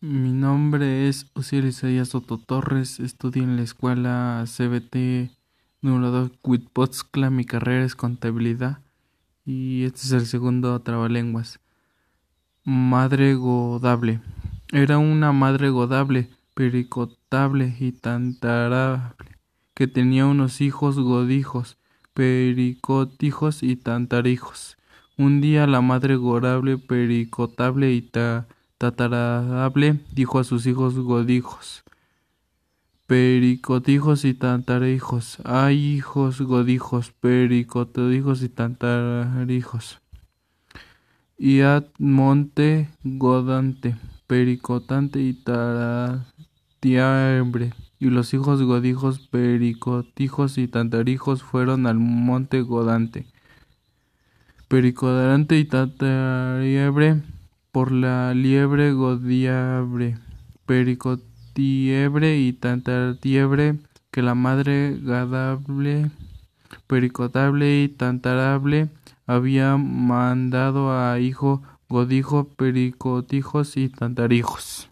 Mi nombre es Osiel Isaías Soto Torres, estudio en la escuela CBT número 2 Huitpotzcla, mi carrera es contabilidad y este es el segundo trabalenguas. Madre godable. Era una madre godable, pericotable y tantarable, que tenía unos hijos godijos, pericotijos y tantarijos. Un día la madre godable, pericotable y ta tatarable dijo a sus hijos godijos, pericotijos y tantarijos, ay hijos godijos, pericotijos y tantarijos, y monte godante, pericotante y taratiabre, y los hijos godijos, pericotijos y tantarijos fueron al monte godante, pericodante y tantariebre, por la liebre godiabre, pericotiebre y tantariebre, que la madre gadable, pericotable y tantarable había mandado a hijo godijo, pericotijos y tantarijos.